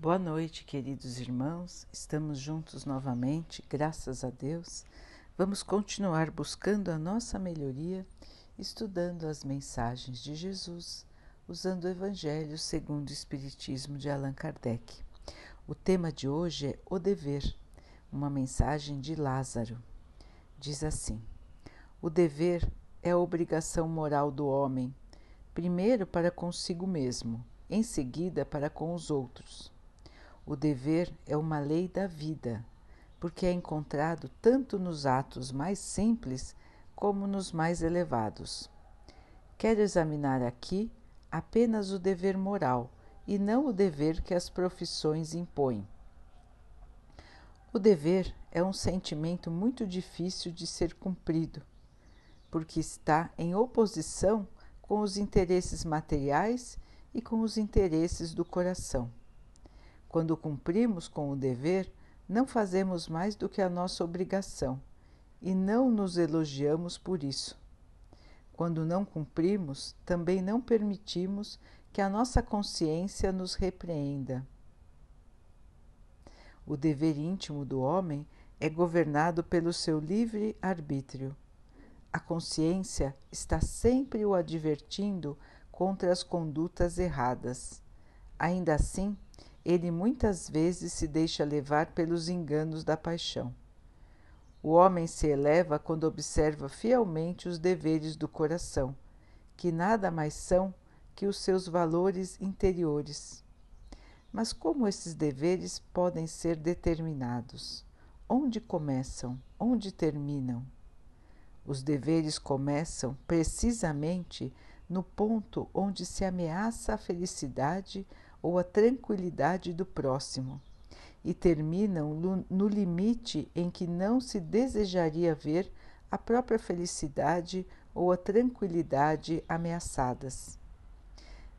Boa noite, queridos irmãos. Estamos juntos novamente, graças a Deus. Vamos continuar buscando a nossa melhoria, estudando as mensagens de Jesus, usando o Evangelho segundo o Espiritismo de Allan Kardec. O tema de hoje é o dever, uma mensagem de Lázaro. Diz assim: O dever é a obrigação moral do homem, primeiro para consigo mesmo, em seguida para com os outros. O dever é uma lei da vida, porque é encontrado tanto nos atos mais simples como nos mais elevados. Quero examinar aqui apenas o dever moral e não o dever que as profissões impõem. O dever é um sentimento muito difícil de ser cumprido, porque está em oposição com os interesses materiais e com os interesses do coração. Quando cumprimos com o dever, não fazemos mais do que a nossa obrigação e não nos elogiamos por isso. Quando não cumprimos, também não permitimos que a nossa consciência nos repreenda. O dever íntimo do homem é governado pelo seu livre arbítrio. A consciência está sempre o advertindo contra as condutas erradas. Ainda assim, ele muitas vezes se deixa levar pelos enganos da paixão. O homem se eleva quando observa fielmente os deveres do coração, que nada mais são que os seus valores interiores. Mas como esses deveres podem ser determinados? Onde começam? Onde terminam? Os deveres começam precisamente no ponto onde se ameaça a felicidade ou a tranquilidade do próximo e terminam no limite em que não se desejaria ver a própria felicidade ou a tranquilidade ameaçadas.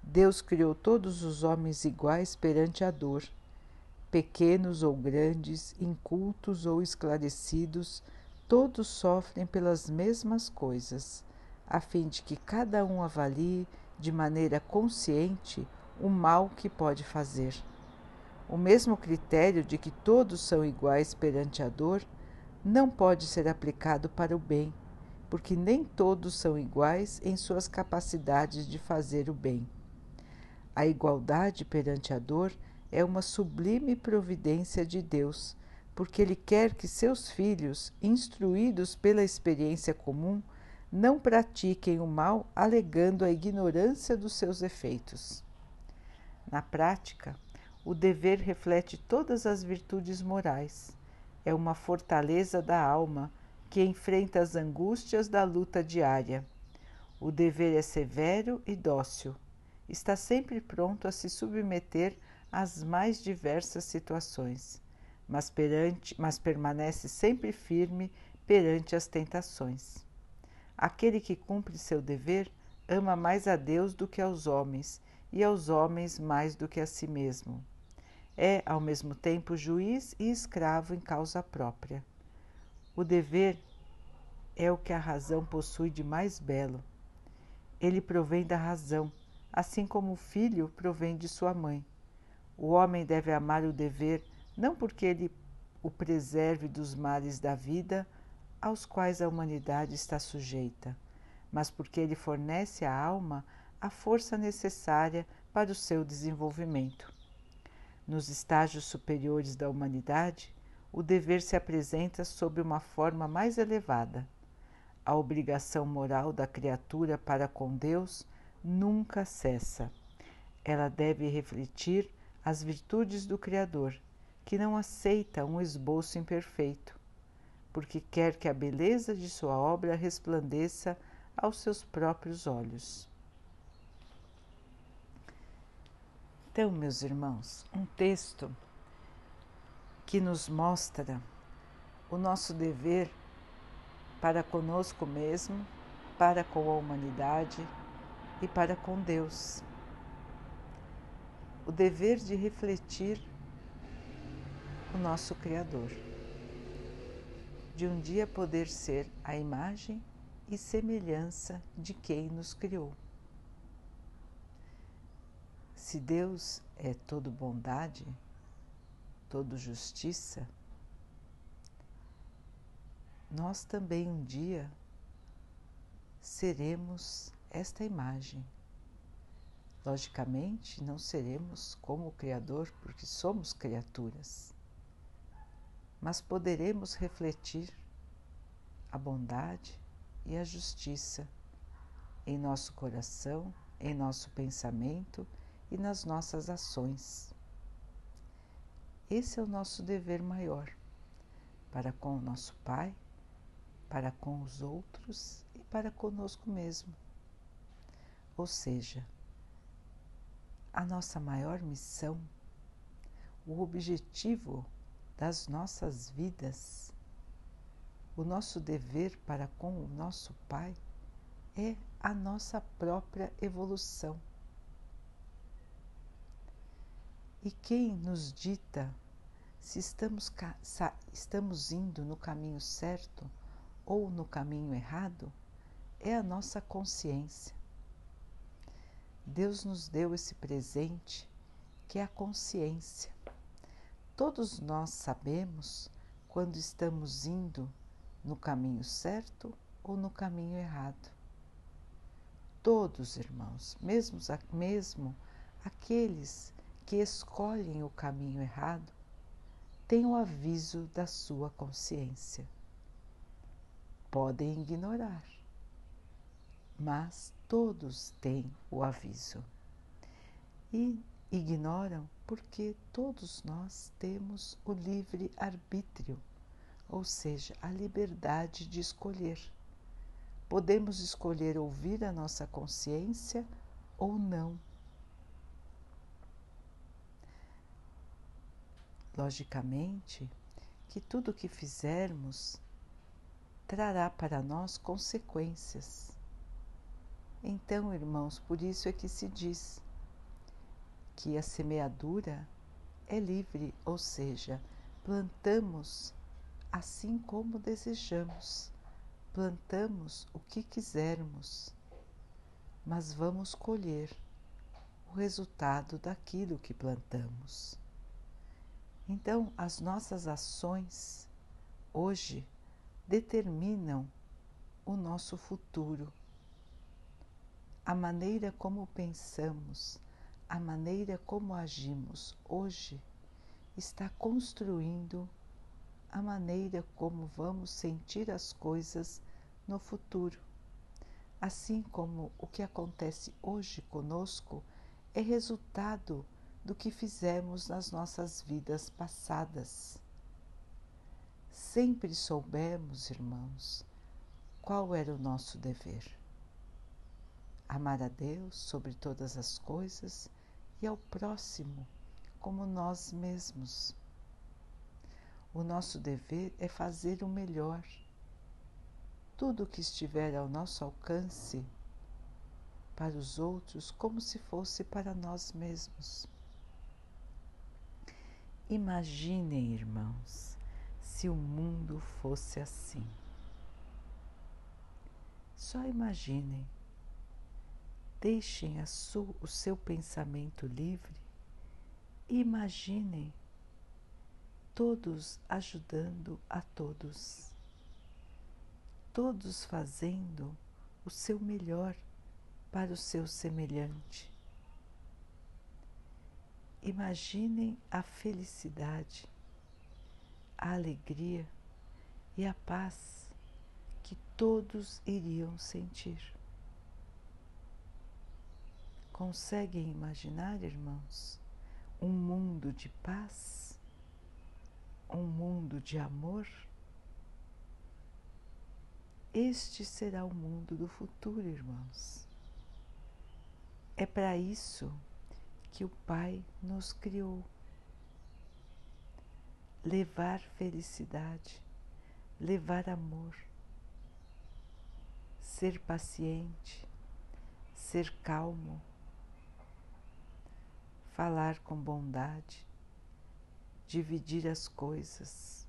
Deus criou todos os homens iguais perante a dor, pequenos ou grandes, incultos ou esclarecidos, todos sofrem pelas mesmas coisas, a fim de que cada um avalie de maneira consciente o mal que pode fazer. O mesmo critério de que todos são iguais perante a dor não pode ser aplicado para o bem, porque nem todos são iguais em suas capacidades de fazer o bem. A igualdade perante a dor é uma sublime providência de Deus, porque Ele quer que seus filhos, instruídos pela experiência comum, não pratiquem o mal alegando a ignorância dos seus efeitos. Na prática, o dever reflete todas as virtudes morais. É uma fortaleza da alma que enfrenta as angústias da luta diária. O dever é severo e dócil. Está sempre pronto a se submeter às mais diversas situações, mas, perante, mas permanece sempre firme perante as tentações. Aquele que cumpre seu dever ama mais a Deus do que aos homens e aos homens mais do que a si mesmo. É, ao mesmo tempo, juiz e escravo em causa própria. O dever é o que a razão possui de mais belo. Ele provém da razão, assim como o filho provém de sua mãe. O homem deve amar o dever não porque ele o preserve dos males da vida aos quais a humanidade está sujeita, mas porque ele fornece à alma a força necessária para o seu desenvolvimento. Nos estágios superiores da humanidade, o dever se apresenta sob uma forma mais elevada. A obrigação moral da criatura para com Deus nunca cessa. Ela deve refletir as virtudes do Criador, que não aceita um esboço imperfeito, porque quer que a beleza de sua obra resplandeça aos seus próprios olhos. Então, meus irmãos, um texto que nos mostra o nosso dever para conosco mesmo, para com a humanidade e para com Deus. O dever de refletir o nosso Criador, de um dia poder ser a imagem e semelhança de quem nos criou. Se Deus é todo bondade, todo justiça, nós também um dia seremos esta imagem. Logicamente, não seremos como o Criador, porque somos criaturas, mas poderemos refletir a bondade e a justiça em nosso coração, em nosso pensamento e nas nossas ações. Esse é o nosso dever maior para com o nosso Pai, para com os outros e para conosco mesmo. Ou seja, a nossa maior missão, o objetivo das nossas vidas, o nosso dever para com o nosso Pai é a nossa própria evolução. E quem nos dita se estamos, estamos indo no caminho certo ou no caminho errado é a nossa consciência. Deus nos deu esse presente que é a consciência. Todos nós sabemos quando estamos indo no caminho certo ou no caminho errado. Todos, irmãos, mesmo, mesmo aqueles que escolhem o caminho errado, têm o aviso da sua consciência. Podem ignorar, mas todos têm o aviso. E ignoram porque todos nós temos o livre arbítrio, ou seja, a liberdade de escolher. Podemos escolher ouvir a nossa consciência ou não. Logicamente que tudo o que fizermos trará para nós consequências. Então, irmãos, por isso é que se diz que a semeadura é livre, ou seja, plantamos assim como desejamos, plantamos o que quisermos, mas vamos colher o resultado daquilo que plantamos. Então, as nossas ações hoje determinam o nosso futuro. A maneira como pensamos, a maneira como agimos hoje está construindo a maneira como vamos sentir as coisas no futuro. Assim como o que acontece hoje conosco é resultado do que fizemos nas nossas vidas passadas. Sempre soubemos, irmãos, qual era o nosso dever. Amar a Deus sobre todas as coisas e ao próximo como nós mesmos. O nosso dever é fazer o melhor. Tudo o que estiver ao nosso alcance para os outros, como se fosse para nós mesmos. Imaginem, irmãos, se o mundo fosse assim. Só imaginem. Deixem sua, o seu pensamento livre imaginem todos ajudando a todos, todos fazendo o seu melhor para o seu semelhante. Imaginem a felicidade, a alegria e a paz que todos iriam sentir. Conseguem imaginar, irmãos, um mundo de paz, um mundo de amor? Este será o mundo do futuro, irmãos. É para isso que o Pai nos criou. Levar felicidade, levar amor, ser paciente, ser calmo, falar com bondade, dividir as coisas,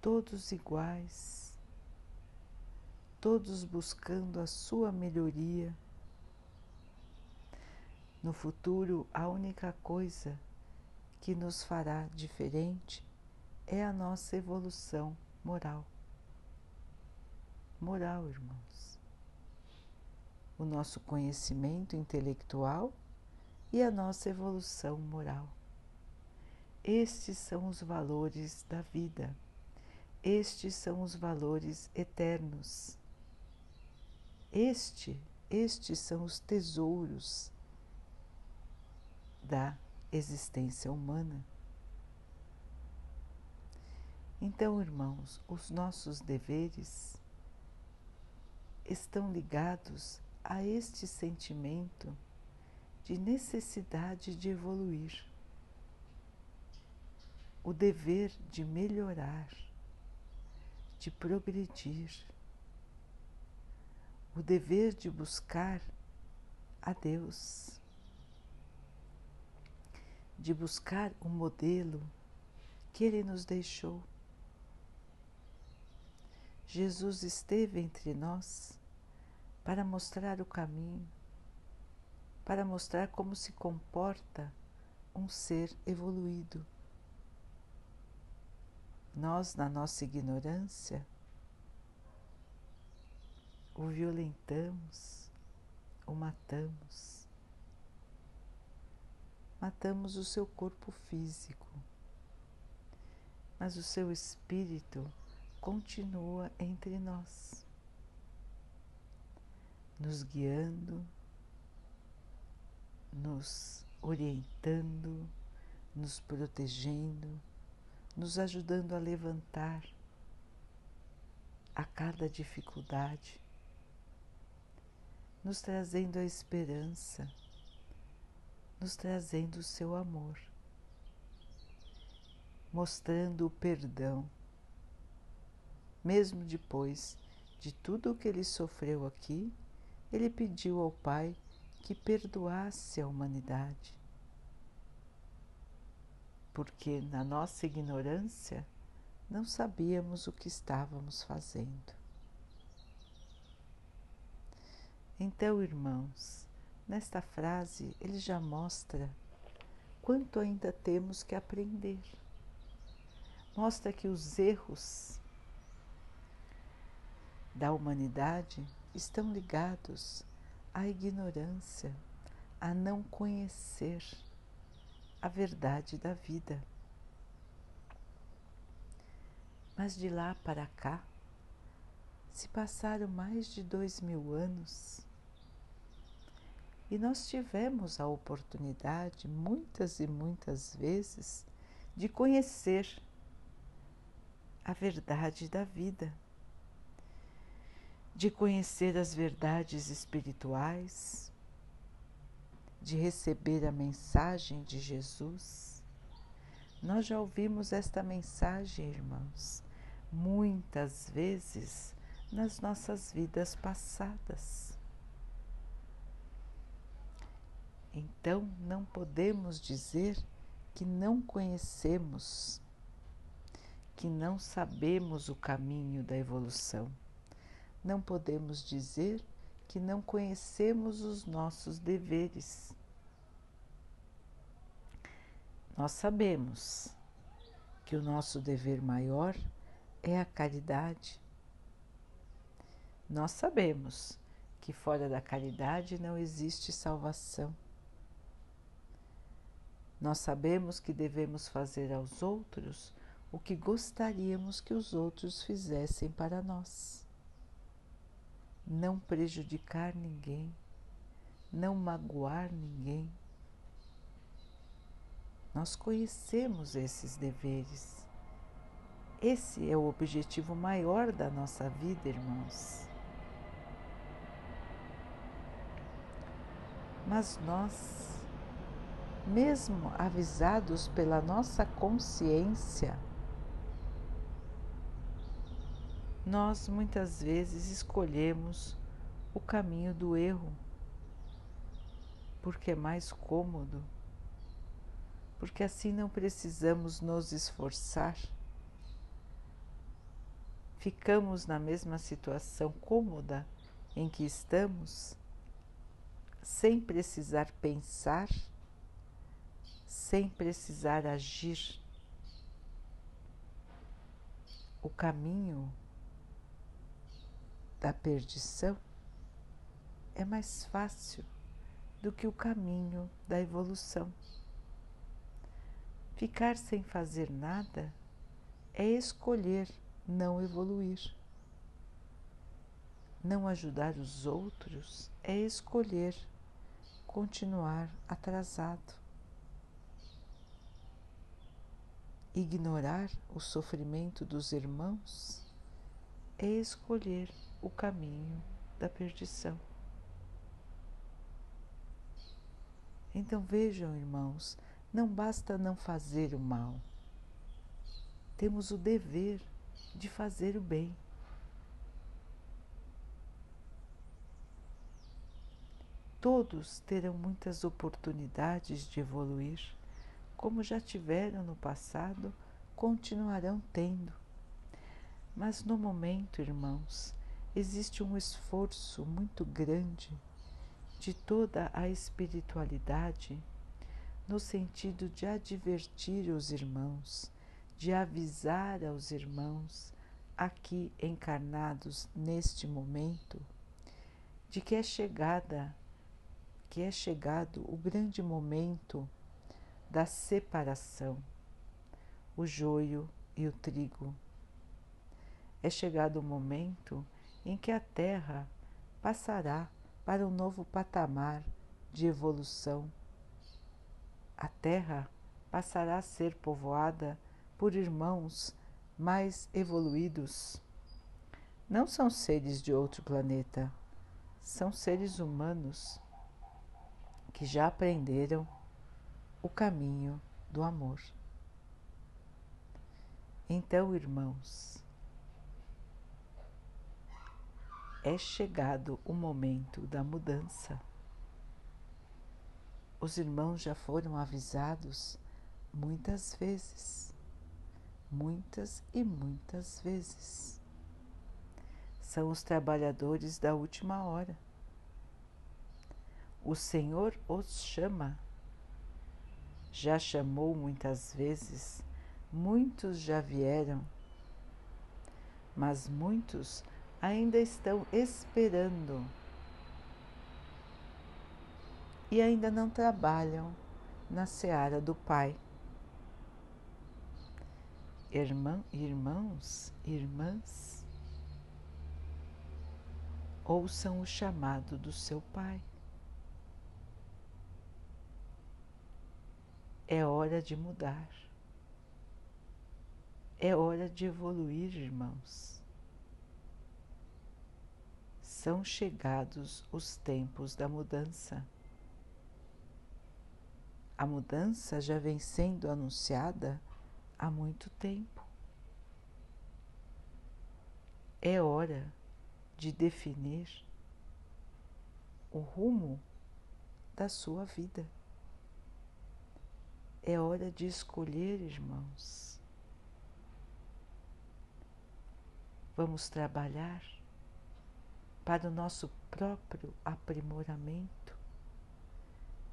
todos iguais, todos buscando a sua melhoria no futuro, a única coisa que nos fará diferente é a nossa evolução moral. Moral, irmãos. O nosso conhecimento intelectual e a nossa evolução moral. Estes são os valores da vida. Estes são os valores eternos. Este, estes são os tesouros da existência humana. Então, irmãos, os nossos deveres estão ligados a este sentimento de necessidade de evoluir, o dever de melhorar, de progredir, o dever de buscar a Deus de buscar o um modelo que Ele nos deixou. Jesus esteve entre nós para mostrar o caminho, para mostrar como se comporta um ser evoluído. Nós, na nossa ignorância, o violentamos, o matamos matamos o seu corpo físico, mas o seu espírito continua entre nós, nos guiando, nos orientando, nos protegendo, nos ajudando a levantar a cada dificuldade, nos trazendo a esperança nos trazendo o seu amor, mostrando o perdão, mesmo depois de tudo o que ele sofreu aqui, ele pediu ao Pai que perdoasse a humanidade. Porque na nossa ignorância não sabíamos o que estávamos fazendo. Então, irmãos, Nesta frase, ele já mostra quanto ainda temos que aprender. Mostra que os erros da humanidade estão ligados à ignorância, a não conhecer a verdade da vida. Mas de lá para cá, se passaram mais de dois mil anos e nós tivemos a oportunidade, muitas e muitas vezes, de conhecer a verdade da vida, de conhecer as verdades espirituais, de receber a mensagem de Jesus. Nós já ouvimos esta mensagem, irmãos, muitas vezes nas nossas vidas passadas. Então não podemos dizer que não conhecemos, que não sabemos o caminho da evolução. Não podemos dizer que não conhecemos os nossos deveres. Nós sabemos que o nosso dever maior é a caridade. Nós sabemos que fora da caridade não existe salvação. Nós sabemos que devemos fazer aos outros o que gostaríamos que os outros fizessem para nós. Não prejudicar ninguém, não magoar ninguém. Nós conhecemos esses deveres. Esse é o objetivo maior da nossa vida, irmãos. Mas nós mesmo avisados pela nossa consciência, nós muitas vezes escolhemos o caminho do erro, porque é mais cômodo, porque assim não precisamos nos esforçar. Ficamos na mesma situação cômoda em que estamos, sem precisar pensar sem precisar agir. O caminho da perdição é mais fácil do que o caminho da evolução. Ficar sem fazer nada é escolher não evoluir. Não ajudar os outros é escolher continuar atrasado. Ignorar o sofrimento dos irmãos é escolher o caminho da perdição. Então vejam, irmãos, não basta não fazer o mal, temos o dever de fazer o bem. Todos terão muitas oportunidades de evoluir, como já tiveram no passado, continuarão tendo. Mas no momento, irmãos, existe um esforço muito grande de toda a espiritualidade no sentido de advertir os irmãos, de avisar aos irmãos aqui encarnados neste momento de que é chegada que é chegado o grande momento da separação, o joio e o trigo. É chegado o momento em que a Terra passará para um novo patamar de evolução. A Terra passará a ser povoada por irmãos mais evoluídos. Não são seres de outro planeta, são seres humanos que já aprenderam o caminho do amor. Então, irmãos, é chegado o momento da mudança. Os irmãos já foram avisados muitas vezes, muitas e muitas vezes. São os trabalhadores da última hora o Senhor os chama. Já chamou muitas vezes, muitos já vieram, mas muitos ainda estão esperando e ainda não trabalham na seara do Pai. Irmã, irmãos, irmãs, ouçam o chamado do seu Pai. É hora de mudar. É hora de evoluir, irmãos. São chegados os tempos da mudança. A mudança já vem sendo anunciada há muito tempo. É hora de definir o rumo da sua vida. É hora de escolher, irmãos. Vamos trabalhar para o nosso próprio aprimoramento.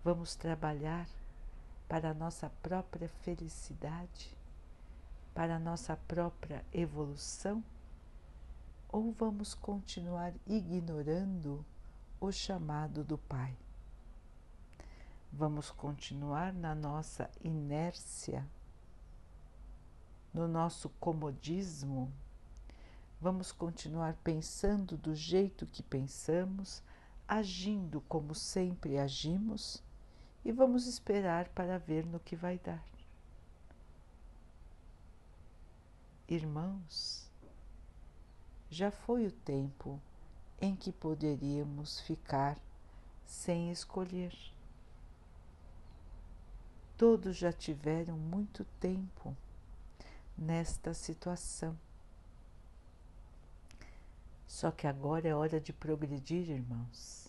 Vamos trabalhar para a nossa própria felicidade, para a nossa própria evolução? Ou vamos continuar ignorando o chamado do Pai? Vamos continuar na nossa inércia, no nosso comodismo, vamos continuar pensando do jeito que pensamos, agindo como sempre agimos e vamos esperar para ver no que vai dar. Irmãos, já foi o tempo em que poderíamos ficar sem escolher. Todos já tiveram muito tempo nesta situação. Só que agora é hora de progredir, irmãos.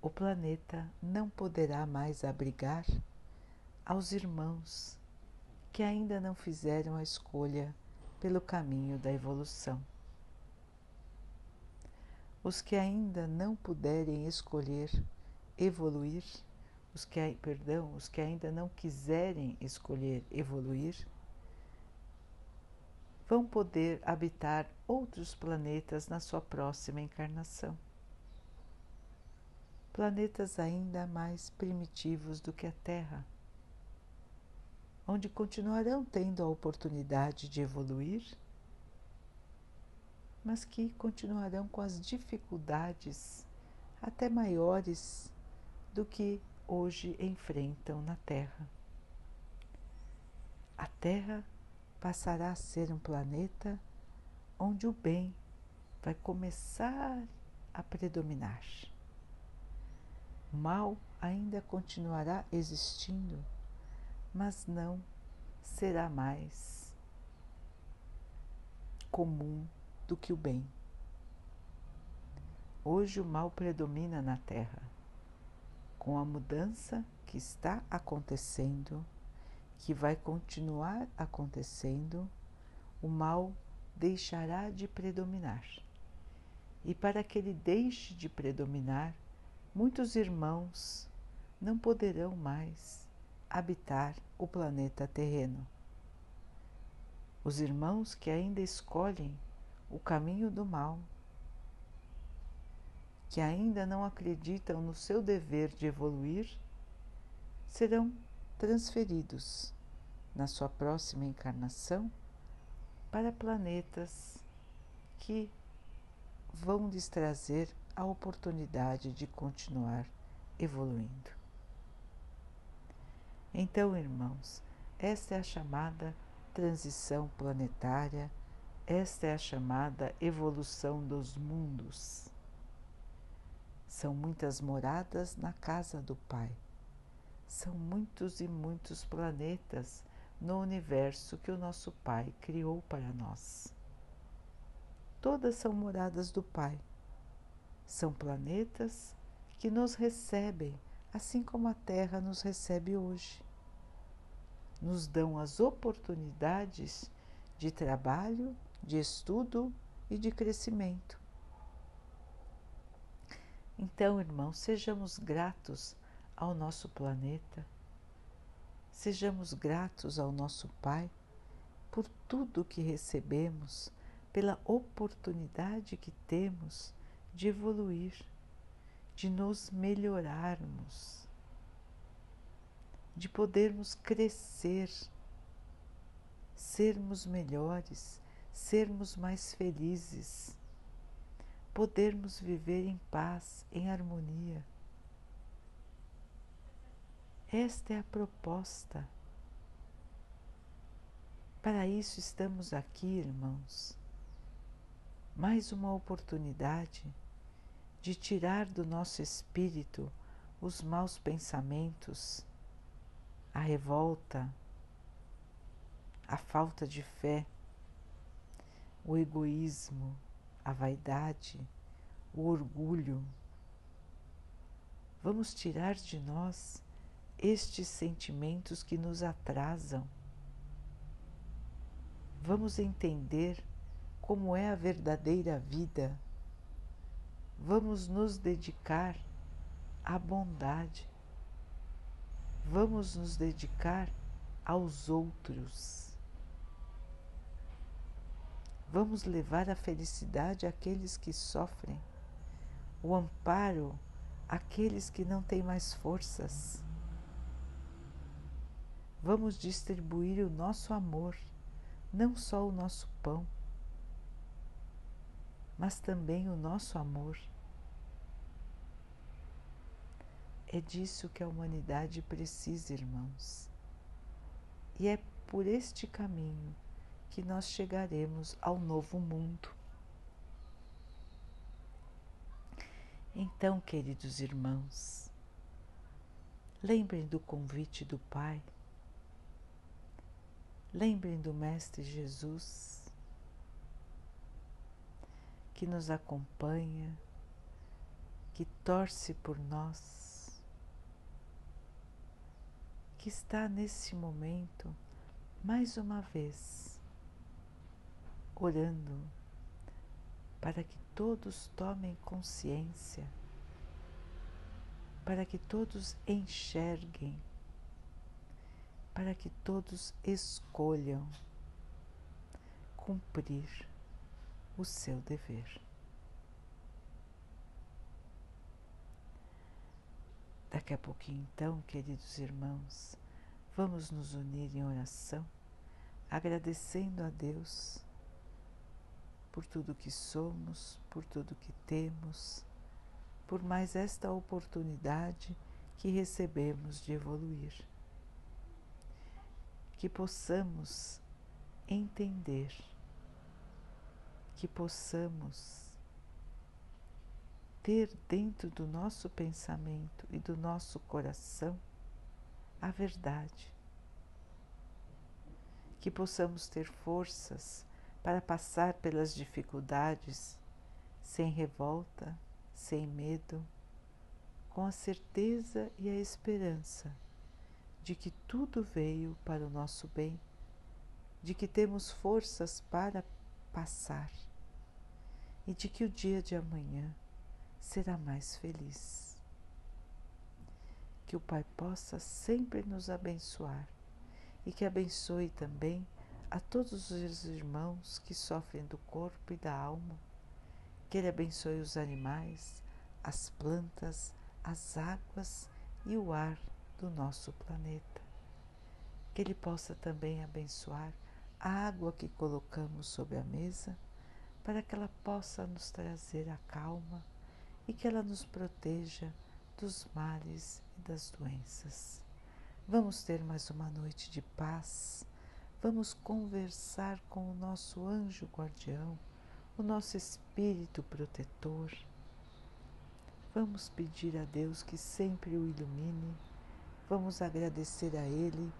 O planeta não poderá mais abrigar aos irmãos que ainda não fizeram a escolha pelo caminho da evolução. Os que ainda não puderem escolher evoluir os que, perdão, os que ainda não quiserem escolher evoluir, vão poder habitar outros planetas na sua próxima encarnação. Planetas ainda mais primitivos do que a Terra, onde continuarão tendo a oportunidade de evoluir, mas que continuarão com as dificuldades até maiores do que hoje enfrentam na Terra. A Terra passará a ser um planeta onde o bem vai começar a predominar. O mal ainda continuará existindo, mas não será mais comum do que o bem. Hoje o mal predomina na Terra. Com a mudança que está acontecendo, que vai continuar acontecendo, o mal deixará de predominar. E para que ele deixe de predominar, muitos irmãos não poderão mais habitar o planeta terreno. Os irmãos que ainda escolhem o caminho do mal, que ainda não acreditam no seu dever de evoluir, serão transferidos na sua próxima encarnação para planetas que vão lhes trazer a oportunidade de continuar evoluindo. Então, irmãos, esta é a chamada transição planetária, esta é a chamada evolução dos mundos. São muitas moradas na casa do Pai são muitos e muitos planetas no universo que o nosso Pai criou para nós. Todas são moradas do Pai. São planetas que nos recebem, assim como a Terra nos recebe hoje. Nos dão as oportunidades de trabalho, de estudo e de crescimento. Então, irmãos, sejamos gratos ao nosso planeta. Sejamos gratos ao nosso Pai por tudo que recebemos, pela oportunidade que temos de evoluir, de nos melhorarmos, de podermos crescer, sermos melhores, sermos mais felizes, podermos viver em paz, em harmonia esta é a proposta. Para isso estamos aqui, irmãos. Mais uma oportunidade de tirar do nosso espírito os maus pensamentos, a revolta, a falta de fé, o egoísmo, a vaidade, o orgulho. Vamos tirar de nós estes sentimentos que nos atrasam. Vamos entender como é a verdadeira vida. Vamos nos dedicar à bondade. Vamos nos dedicar aos outros. Vamos levar a felicidade àqueles que sofrem, o amparo àqueles que não têm mais forças Vamos distribuir o nosso amor, não só o nosso pão, mas também o nosso amor. É disso que a humanidade precisa, irmãos. E é por este caminho que nós chegaremos ao novo mundo. Então, queridos irmãos, lembrem do convite do Pai Lembrem do Mestre Jesus que nos acompanha, que torce por nós, que está nesse momento mais uma vez orando para que todos tomem consciência para que todos enxerguem, para que todos escolham cumprir o seu dever. Daqui a pouquinho, então, queridos irmãos, vamos nos unir em oração, agradecendo a Deus por tudo que somos, por tudo que temos, por mais esta oportunidade que recebemos de evoluir. Que possamos entender, que possamos ter dentro do nosso pensamento e do nosso coração a verdade. Que possamos ter forças para passar pelas dificuldades sem revolta, sem medo, com a certeza e a esperança de que tudo veio para o nosso bem, de que temos forças para passar e de que o dia de amanhã será mais feliz. Que o Pai possa sempre nos abençoar e que abençoe também a todos os irmãos que sofrem do corpo e da alma, que Ele abençoe os animais, as plantas, as águas e o ar do nosso planeta. Que Ele possa também abençoar a água que colocamos sobre a mesa, para que ela possa nos trazer a calma e que ela nos proteja dos males e das doenças. Vamos ter mais uma noite de paz vamos conversar com o nosso anjo guardião, o nosso espírito protetor. Vamos pedir a Deus que sempre o ilumine, vamos agradecer a Ele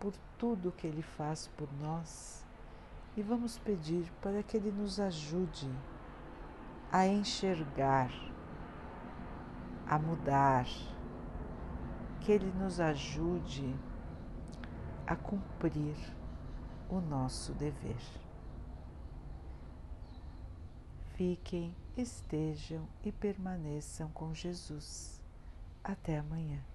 por tudo que Ele faz por nós. E vamos pedir para que Ele nos ajude a enxergar, a mudar, que Ele nos ajude a cumprir o nosso dever. Fiquem, estejam e permaneçam com Jesus. Até amanhã.